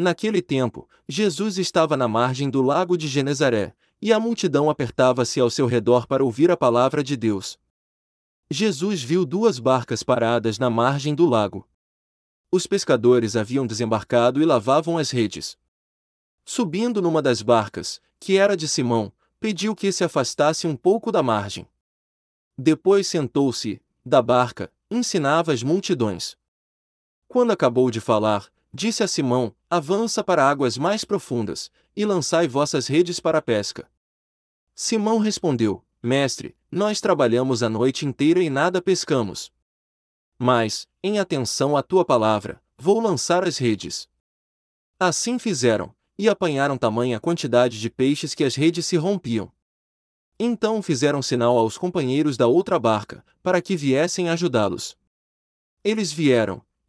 Naquele tempo, Jesus estava na margem do lago de Genezaré, e a multidão apertava-se ao seu redor para ouvir a palavra de Deus. Jesus viu duas barcas paradas na margem do lago. Os pescadores haviam desembarcado e lavavam as redes. Subindo numa das barcas, que era de Simão, pediu que se afastasse um pouco da margem. Depois sentou-se, da barca, ensinava as multidões. Quando acabou de falar, disse a Simão: Avança para águas mais profundas, e lançai vossas redes para a pesca. Simão respondeu: Mestre, nós trabalhamos a noite inteira e nada pescamos. Mas, em atenção à tua palavra, vou lançar as redes. Assim fizeram, e apanharam tamanha quantidade de peixes que as redes se rompiam. Então fizeram sinal aos companheiros da outra barca, para que viessem ajudá-los. Eles vieram,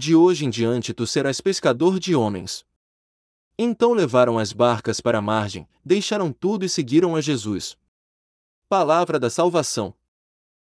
De hoje em diante tu serás pescador de homens. Então levaram as barcas para a margem, deixaram tudo e seguiram a Jesus. Palavra da salvação.